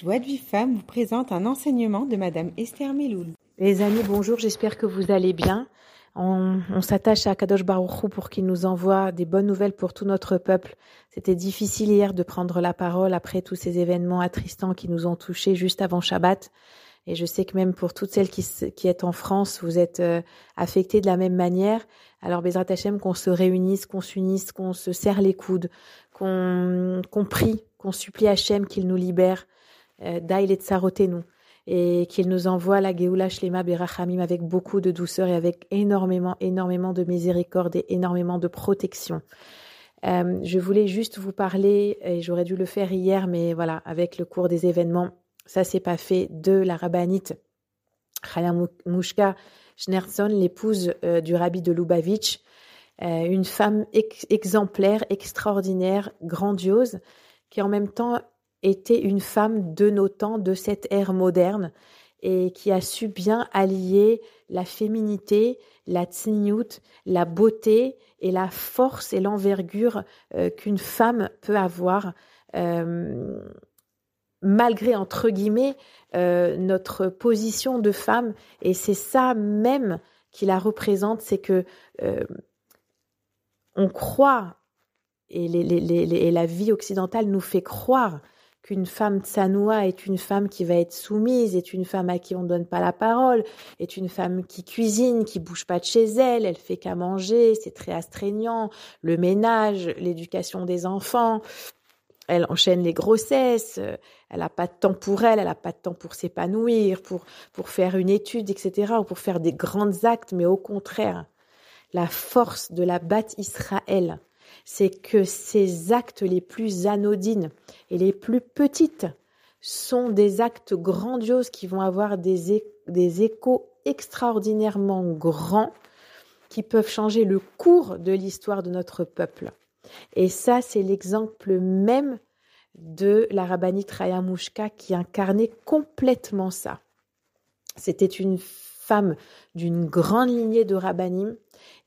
Joie de vie femme vous présente un enseignement de Madame Esther Meloul. Les amis, bonjour, j'espère que vous allez bien. On, s'attache à Kadosh Baruch pour qu'il nous envoie des bonnes nouvelles pour tout notre peuple. C'était difficile hier de prendre la parole après tous ces événements attristants qui nous ont touchés juste avant Shabbat. Et je sais que même pour toutes celles qui, qui êtes en France, vous êtes euh, affectées de la même manière. Alors, Bezrat Hashem, qu'on se réunisse, qu'on s'unisse, qu'on se serre les coudes, qu'on prie, qu'on supplie Hachem qu'il nous libère d'Aïl et nous et qu'il nous envoie la Geoula Shlema Berachamim avec beaucoup de douceur et avec énormément, énormément de miséricorde et énormément de protection. Euh, je voulais juste vous parler, et j'aurais dû le faire hier, mais voilà, avec le cours des événements, ça s'est pas fait, de la rabbinite Chaya Mouchka Schneerson, l'épouse euh, du rabbi de Lubavitch, euh, une femme exemplaire, extraordinaire, grandiose, qui en même temps était une femme de nos temps, de cette ère moderne, et qui a su bien allier la féminité, la tsniout, la beauté et la force et l'envergure euh, qu'une femme peut avoir, euh, malgré, entre guillemets, euh, notre position de femme. Et c'est ça même qui la représente, c'est que on croit, et, et la vie occidentale nous fait croire qu'une femme tsanoua est une femme qui va être soumise, est une femme à qui on ne donne pas la parole, est une femme qui cuisine, qui bouge pas de chez elle, elle fait qu'à manger, c'est très astreignant, le ménage, l'éducation des enfants, elle enchaîne les grossesses, elle n'a pas de temps pour elle, elle n'a pas de temps pour s'épanouir, pour, pour faire une étude, etc., ou pour faire des grands actes, mais au contraire, la force de la batte Israël, c'est que ces actes les plus anodines et les plus petites sont des actes grandioses qui vont avoir des, des échos extraordinairement grands qui peuvent changer le cours de l'histoire de notre peuple. Et ça, c'est l'exemple même de la rabbinite Raya Mouchka qui incarnait complètement ça. C'était une femme d'une grande lignée de rabbinim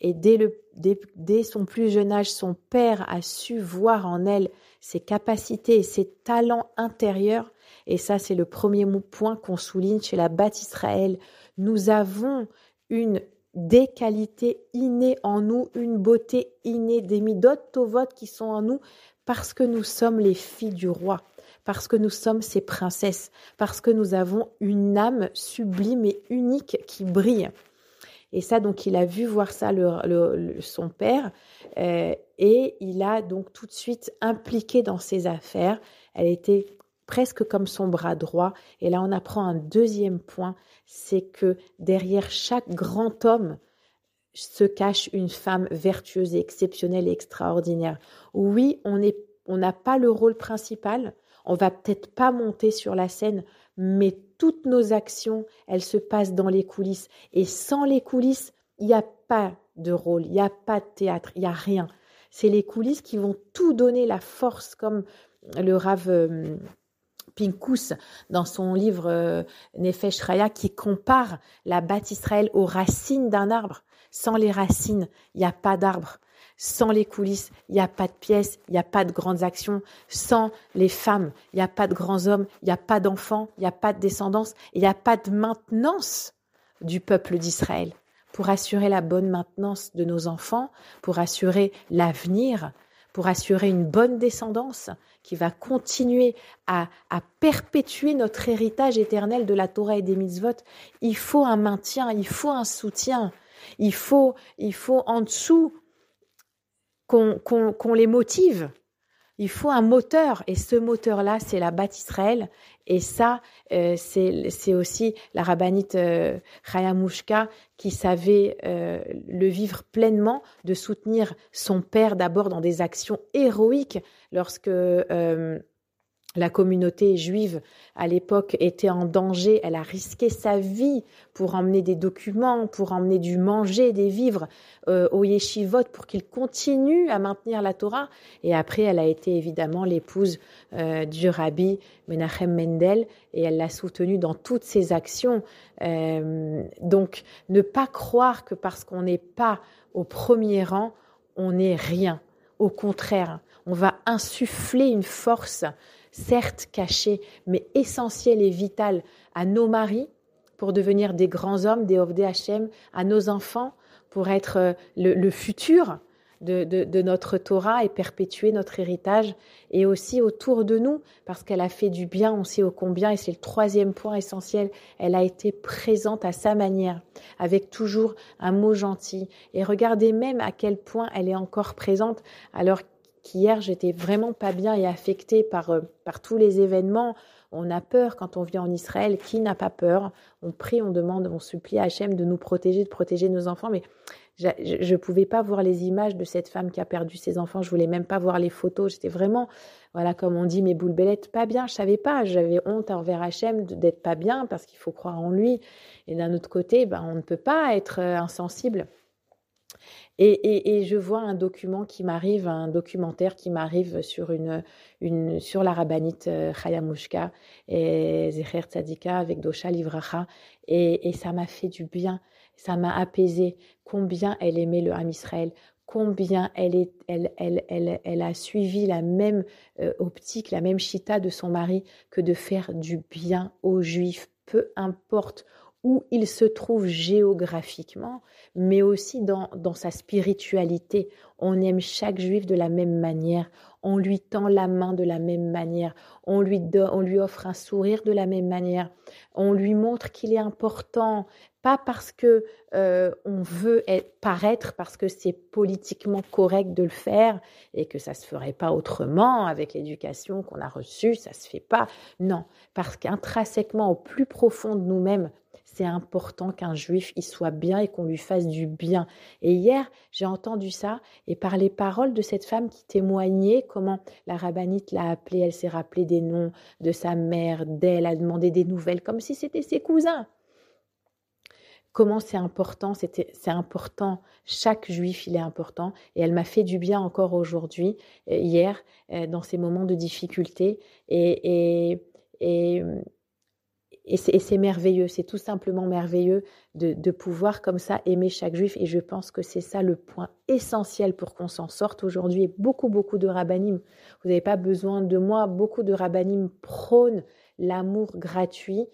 et dès, son plus jeune âge, son père a su voir en elle ses capacités et ses talents intérieurs. Et ça, c'est le premier point qu'on souligne chez la Bâte Israël. Nous avons une des qualités innées en nous, une beauté innée, des midotes qui sont en nous parce que nous sommes les filles du roi, parce que nous sommes ses princesses, parce que nous avons une âme sublime et unique qui brille. Et ça, donc, il a vu voir ça son père euh, et il a donc tout de suite impliqué dans ses affaires. Elle était presque comme son bras droit. Et là, on apprend un deuxième point, c'est que derrière chaque grand homme se cache une femme vertueuse et exceptionnelle et extraordinaire. Oui, on n'a pas le rôle principal, on va peut-être pas monter sur la scène, mais toutes nos actions, elles se passent dans les coulisses. Et sans les coulisses, il n'y a pas de rôle, il n'y a pas de théâtre, il n'y a rien. C'est les coulisses qui vont tout donner la force, comme le Rav euh, Pinkus dans son livre euh, Nefesh Raya, qui compare la bâtisse Israël aux racines d'un arbre. Sans les racines, il n'y a pas d'arbre. Sans les coulisses, il n'y a pas de pièces, il n'y a pas de grandes actions. Sans les femmes, il n'y a pas de grands hommes, il n'y a pas d'enfants, il n'y a pas de descendance, il n'y a pas de maintenance du peuple d'Israël. Pour assurer la bonne maintenance de nos enfants, pour assurer l'avenir, pour assurer une bonne descendance qui va continuer à, à, perpétuer notre héritage éternel de la Torah et des mitzvot, il faut un maintien, il faut un soutien, il faut, il faut en dessous qu'on les motive. Il faut un moteur et ce moteur-là, c'est la Bat Israël. Et ça, euh, c'est aussi la rabbinite euh, qui savait euh, le vivre pleinement, de soutenir son père d'abord dans des actions héroïques lorsque euh, la communauté juive à l'époque était en danger, elle a risqué sa vie pour emmener des documents, pour emmener du manger, des vivres euh, au yeshivot pour qu'il continue à maintenir la Torah. Et après, elle a été évidemment l'épouse euh, du rabbi Menachem Mendel et elle l'a soutenu dans toutes ses actions. Euh, donc, ne pas croire que parce qu'on n'est pas au premier rang, on n'est rien. Au contraire, on va insuffler une force certes cachée, mais essentielle et vitale à nos maris pour devenir des grands hommes, des Ovdé à nos enfants pour être euh, le futur de, notre Torah et perpétuer notre héritage. Et aussi autour de nous parce qu'elle a fait du bien, on sait au combien et c'est le troisième point essentiel, elle a été présente à sa manière avec toujours un mot gentil. Et regardez même à quel point elle est encore présente alors qu'hier j'étais vraiment pas bien et affectée par, euh, par tous les événements on a peur quand on vient en Israël. Qui n'a pas peur? On prie, on demande, on supplie à Hachem de nous protéger, de protéger nos enfants. Mais je ne pouvais pas voir les images de cette femme qui a perdu ses enfants. Je voulais même pas voir les photos. J'étais vraiment, voilà, comme on dit, mes boules bellettes, pas bien. Je savais pas. J'avais honte envers Hachem d'être pas bien parce qu'il faut croire en lui. Et d'un autre côté, ben, on ne peut pas être euh, insensible. Et, je vois un document qui m'arrive, un documentaire qui m'arrive sur une, sur la rabbinite euh, Chaya Mushka et Zecher Tzadika avec Dosha Livracha. Et, ça m'a fait du bien. Ça m'a apaisé. Combien elle aimait le Ham Israël, combien elle, elle a suivi la même euh, optique, la même chita de son mari que de faire du bien aux Juifs, peu importe où il se trouve géographiquement, mais aussi dans, dans sa spiritualité. On aime chaque juif de la même manière, on lui tend la main de la même manière, on lui, on lui offre un sourire de la même manière, on lui montre qu'il est important, pas parce que euh, on veut paraître, parce que c'est politiquement correct de le faire et que ça se ferait pas autrement avec l'éducation qu'on a reçue, ça se fait pas. Non, parce qu'intrinsèquement au plus profond de nous-mêmes, c'est important qu'un juif y soit bien et qu'on lui fasse du bien. Et hier, j'ai entendu ça et par les paroles de cette femme qui témoignait comment la rabbinite l'a appelée, elle s'est rappelée des noms de sa mère, d'elle, a demandé des nouvelles comme si c'était ses cousins. Comment c'est important, c'est important, chaque juif il est important, et elle m'a fait du bien encore aujourd'hui, euh, hier, euh, dans ces moments de difficulté, et, et, et, et c'est, merveilleux, c'est tout simplement merveilleux de, pouvoir comme ça aimer chaque juif, et je pense que c'est ça le point essentiel pour qu'on s'en sorte aujourd'hui, beaucoup, beaucoup de rabbinim, vous n'avez pas besoin de moi, beaucoup de rabbinim prônent l'amour gratuit,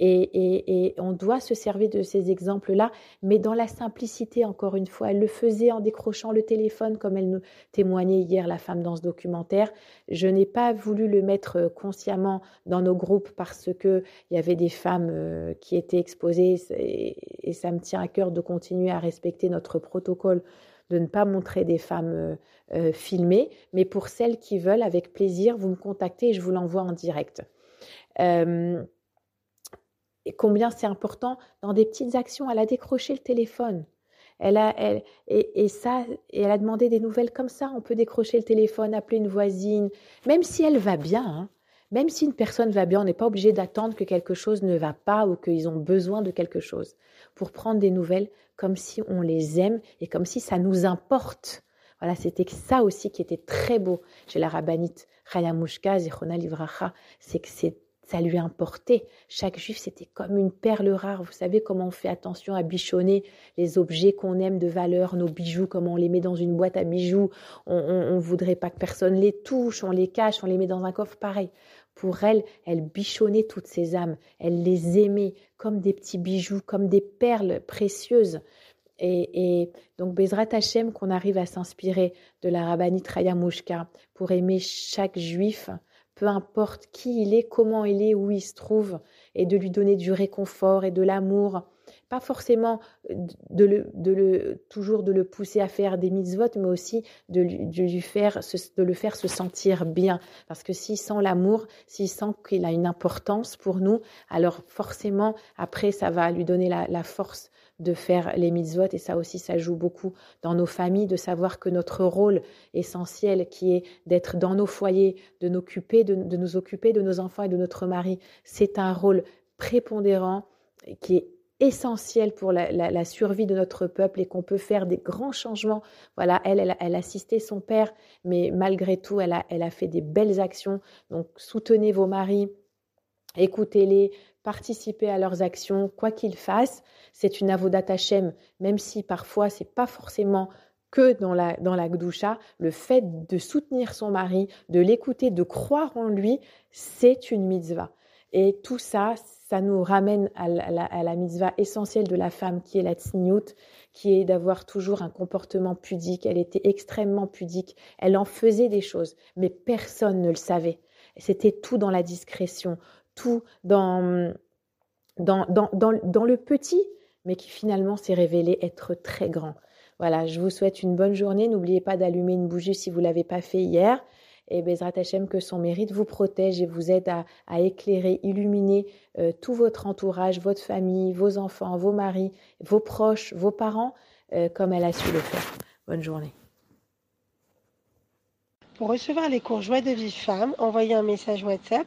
et, on doit se servir de ces exemples-là, mais dans la simplicité, encore une fois. Elle le faisait en décrochant le téléphone, comme elle nous témoignait hier, la femme dans ce documentaire. Je n'ai pas voulu le mettre euh, consciemment dans nos groupes parce qu'il y avait des femmes euh, qui étaient exposées et, ça me tient à cœur de continuer à respecter notre protocole de ne pas montrer des femmes euh, filmées, mais pour celles qui veulent, avec plaisir, vous me contactez et je vous l'envoie en direct et combien c'est important dans des petites actions. Elle a décroché le téléphone. Elle a, elle, et, ça, et elle a demandé des nouvelles comme ça. On peut décrocher le téléphone, appeler une voisine, même si elle va bien. Hein. même si une personne va bien, on n'est pas obligé d'attendre que quelque chose ne va pas ou qu'ils ont besoin de quelque chose pour prendre des nouvelles comme si on les aime et comme si ça nous importe. Voilà, c'était ça aussi qui était très beau chez la rabbinite Chaya Mushka, Zichona Livracha, c'est que c'est ça lui importait. Chaque juif, c'était comme une perle rare. Vous savez comment on fait attention à bichonner les objets qu'on aime de valeur, nos bijoux, comment on les met dans une boîte à bijoux. On ne voudrait pas que personne les touche, on les cache, on les met dans un coffre. Pareil. Pour elle, elle bichonnait toutes ses âmes. Elle les aimait comme des petits bijoux, comme des perles précieuses. Et, donc, Bezrat Hashem, qu'on arrive à s'inspirer de la rabbinite Raya Mouchka pour aimer chaque juif, peu importe qui il est, comment il est, où il se trouve, et de lui donner du réconfort et de l'amour. Pas forcément de le, toujours de le pousser à faire des mitzvot, mais aussi de lui, faire, de le faire se sentir bien. Parce que s'il sent l'amour, s'il sent qu'il a une importance pour nous, alors forcément, après, ça va lui donner la force de faire les mitzvot et ça aussi ça joue beaucoup dans nos familles de savoir que notre rôle essentiel qui est d'être dans nos foyers de nous occuper de, nous occuper de nos enfants et de notre mari c'est un rôle prépondérant qui est essentiel pour la, survie de notre peuple et qu'on peut faire des grands changements. Voilà, elle, elle, elle assistait son père, mais malgré tout, elle a, elle a fait des belles actions. Donc, soutenez vos maris, écoutez-les, participez à leurs actions, quoi qu'ils fassent. C'est une avodat Hashem, même si parfois c'est pas forcément que dans la, dans la Gdusha, le fait de soutenir son mari, de l'écouter, de croire en lui, c'est une mitzvah. Et tout ça, ça nous ramène à la, à la, mitzvah essentielle de la femme qui est la tsniout, qui est d'avoir toujours un comportement pudique. Elle était extrêmement pudique. Elle en faisait des choses, mais personne ne le savait. C'était tout dans la discrétion, dans, le petit, mais qui finalement s'est révélé être très grand. Voilà, je vous souhaite une bonne journée. N'oubliez pas d'allumer une bougie si vous ne l'avez pas fait hier. Et Bezrat Hashem, que son mérite vous protège et vous aide à, éclairer, illuminer euh, tout votre entourage, votre famille, vos enfants, vos maris, vos proches, vos parents, euh, comme elle a su le faire. Bonne journée. Pour recevoir les cours Joie de vie femme, envoyez un message WhatsApp